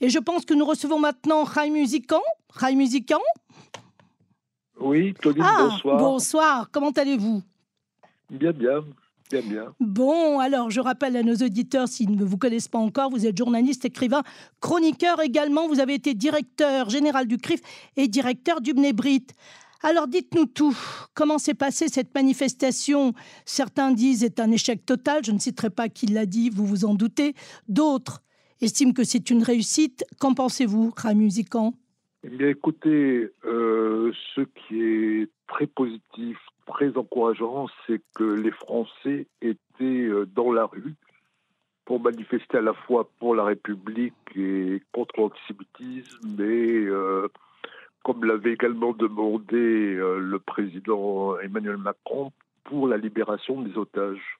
Et je pense que nous recevons maintenant Rai Musican. Rai Musican Oui, Claudine, ah, bonsoir. Bonsoir, comment allez-vous? Bien, bien. Bien, bien. Bon, alors je rappelle à nos auditeurs, s'ils ne vous connaissent pas encore, vous êtes journaliste, écrivain, chroniqueur également. Vous avez été directeur général du CRIF et directeur du Bnebrit. Alors dites-nous tout. Comment s'est passée cette manifestation? Certains disent est un échec total. Je ne citerai pas qui l'a dit, vous vous en doutez. D'autres estiment que c'est une réussite. Qu'en pensez-vous, Ramusican Eh bien, écoutez, euh, ce qui est très positif, très encourageant, c'est que les Français étaient euh, dans la rue pour manifester à la fois pour la République et contre l'antisémitisme, mais euh, comme l'avait également demandé le président Emmanuel Macron, pour la libération des otages.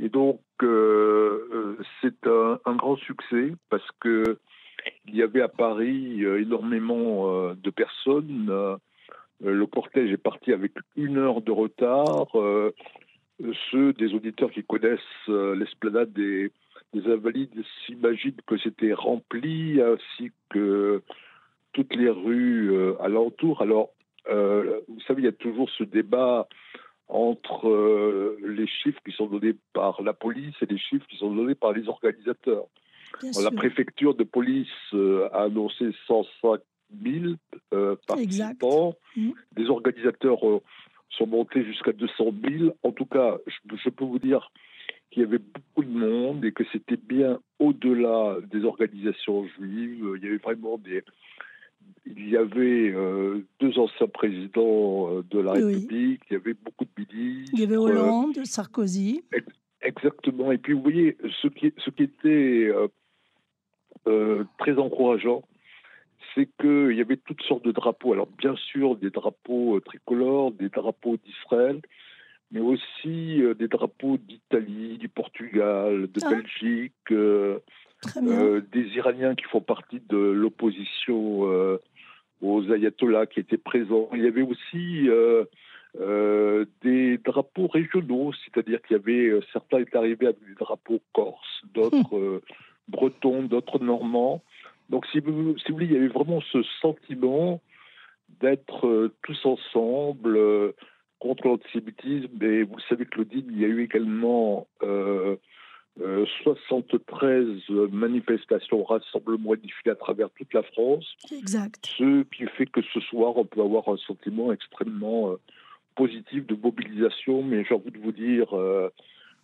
Et donc, euh, c'est un, grand succès parce que il y avait à Paris énormément de personnes euh, le cortège est parti avec une heure de retard. Euh, ceux des auditeurs qui connaissent euh, l'esplanade des, des, Invalides s'imaginent que c'était rempli, ainsi que toutes les rues alentour. Alors, vous savez, il y a toujours ce débat entre les chiffres qui sont donnés par la police et les chiffres qui sont donnés par les organisateurs. la préfecture de police a annoncé 105 000 euh, participants. Mmh. Des organisateurs euh, sont montés jusqu'à 200 000. En tout cas, je, je peux vous dire qu'il y avait beaucoup de monde et que c'était bien au-delà des organisations juives. Il y avait vraiment des. Il y avait euh, deux anciens présidents euh, de la oui. République, il y avait beaucoup de ministres. Il y avait Hollande, euh, Sarkozy. Ex exactement. Et puis, vous voyez, ce qui, ce qui était euh, très encourageant, c'est qu'il y avait toutes sortes de drapeaux. Alors bien sûr des drapeaux euh, tricolores, des drapeaux d'Israël, mais aussi euh, des drapeaux d'Italie, du Portugal, de ah. Belgique, euh, euh, des Iraniens qui font partie de l'opposition euh, aux ayatollahs qui étaient présents. Il y avait aussi des drapeaux régionaux, c'est-à-dire qu'il y avait certains étaient arrivés avec des drapeaux corses, d'autres hum. bretons, d'autres normands. Donc, si vous, si vous voulez, il y avait vraiment ce sentiment d'être euh, tous ensemble euh, contre l'antisémitisme. Et vous savez, Claudine, il y a eu également euh, 73 manifestations, rassemblements et défilés à travers toute la France. Exact. Ce qui fait que ce soir, on peut avoir un sentiment extrêmement euh, positif de mobilisation. Mais j'ai envie de vous dire,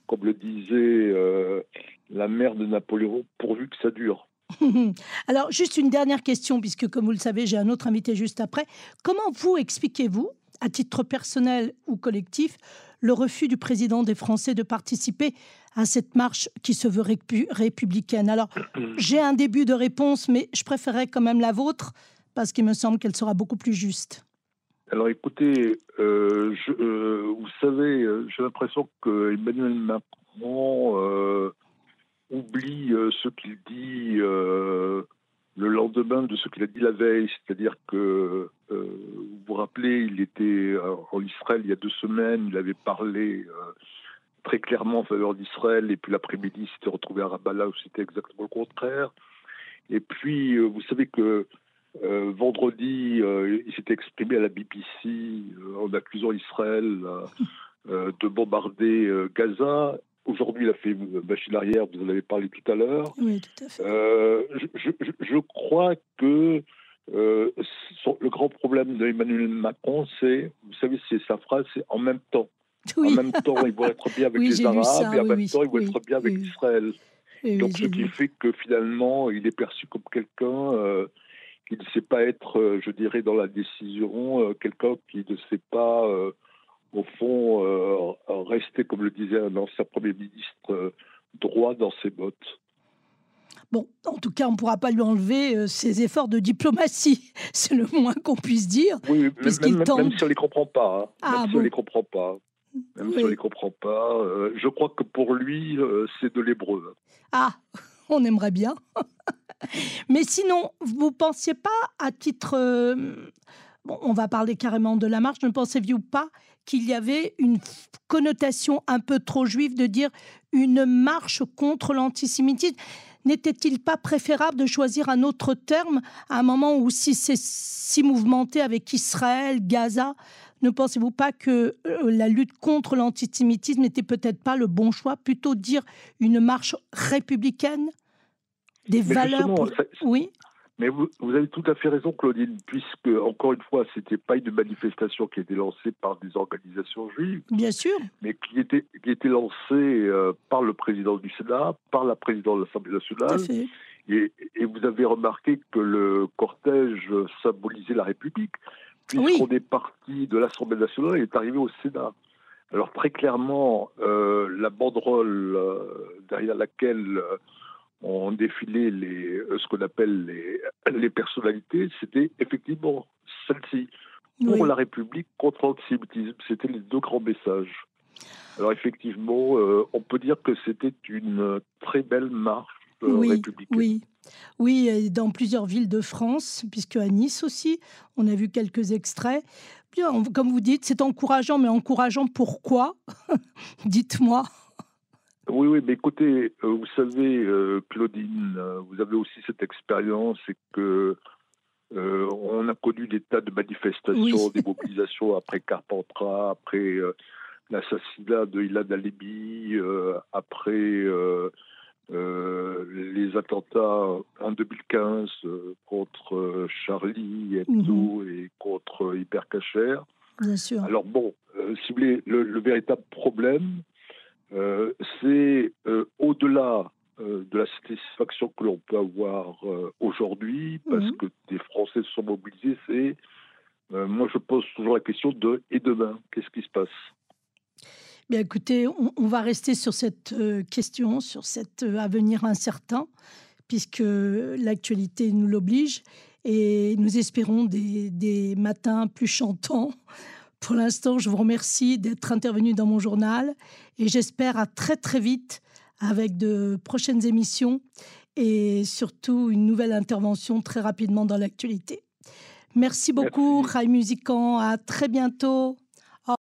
comme le disait la mère de Napoléon, pourvu que ça dure. Alors, juste une dernière question, puisque comme vous le savez, j'ai un autre invité juste après. Comment vous expliquez-vous, à titre personnel ou collectif, le refus du président des Français de participer à cette marche qui se veut républicaine Alors, j'ai un début de réponse, mais je préférerais quand même la vôtre, parce qu'il me semble qu'elle sera beaucoup plus juste. Alors écoutez, euh, je, euh, vous savez, euh, j'ai l'impression que Emmanuel Macron euh, oublie ce qu'il dit le lendemain de ce qu'il a dit la veille, c'est-à-dire que euh, vous vous rappelez, il était en Israël il y a deux semaines, il avait parlé très clairement en faveur d'Israël, et puis l'après-midi, il s'était retrouvé à Ramallah où c'était exactement le contraire. Et puis, vous savez que euh, vendredi, euh, il s'était exprimé à la BBC euh, en accusant Israël de bombarder Gaza. Aujourd'hui, il a fait machine arrière, vous en avez parlé tout à l'heure. Oui, tout à fait. Euh, je, je, je, crois que euh, le grand problème d'Emmanuel Macron, c'est, vous savez, c'est sa phrase, c'est en même temps. Oui. En même temps, il veut être bien avec Oui, les Arabes, ça, et en oui, même temps, il veut être bien avec. Israël. Donc, ce qui vu. fait que finalement, il est perçu comme quelqu'un euh, qui ne sait pas être, euh, je dirais, dans la décision, euh, quelqu'un qui ne sait pas, au fond, rester, comme le disait un ancien Premier ministre, droit dans ses bottes. Bon, en tout cas, on ne pourra pas lui enlever euh, ses efforts de diplomatie. C'est le moins qu'on puisse dire. Oui, même, tente. même si on ne les comprend pas. hein. Ah, même si on les comprend pas. Même si on les comprend pas. euh, je crois que pour lui, euh, c'est de l'hébreu. Ah, on aimerait bien. Mais sinon, vous pensiez pas à titre... euh, bon, on va parler carrément de la marche. Ne pensez-vous pas qu'il y avait une connotation un peu trop juive de dire une marche contre l'antisémitisme? N'était-il pas préférable de choisir un autre terme à un moment où si c'est si mouvementé avec Israël, Gaza, ne pensez-vous pas que euh, la lutte contre l'antisémitisme n'était peut-être pas le bon choix, plutôt dire une marche républicaine? Des valeurs Oui. Mais vous, avez tout à fait raison, Claudine, puisque, encore une fois, ce n'était pas une manifestation qui était lancée par des organisations juives. Bien sûr. Mais qui était, qui était lancée euh, par le président du Sénat, par la présidente de l'Assemblée nationale. Et, et, vous avez remarqué que le cortège symbolisait la République, puisqu'on est parti de l'Assemblée nationale et est arrivé au Sénat. Alors très clairement, euh, la banderole euh, derrière laquelle ont défilé les, ce qu'on appelle les, les personnalités, c'était effectivement celle-ci. Pour la République, contre l'antisémitisme. C'était les deux grands messages. Alors effectivement, euh, on peut dire que c'était une très belle marche euh, oui, républicaine. Oui, oui, dans plusieurs villes de France, puisque à Nice aussi, on a vu quelques extraits. Bien, comme vous dites, c'est encourageant, mais encourageant pourquoi? Dites-moi. Oui, oui, mais écoutez, euh, vous savez, euh, Claudine, euh, vous avez aussi cette expérience et que on a connu des tas de manifestations, des mobilisations après Carpentras, après l'assassinat de Ilan Alebi, après les attentats en 2015 contre Charlie Hebdo mhm. et contre Hypercacher. Bien sûr. Alors bon, si vous voulez, le véritable problème, euh, c'est euh, au-delà euh, de la satisfaction que l'on peut avoir aujourd'hui, parce mhm. que des Français se sont mobilisés, c'est, moi je pose toujours la question de et demain, qu'est-ce qui se passe? Bien écoutez, on, va rester sur cette question, sur cet avenir incertain, puisque l'actualité nous l'oblige, et nous espérons des, des matins plus chantants pour l'instant, je vous remercie d'être intervenu dans mon journal et j'espère à très très vite avec de prochaines émissions et surtout une nouvelle intervention très rapidement dans l'actualité. Merci beaucoup, Rai Musican. À très bientôt.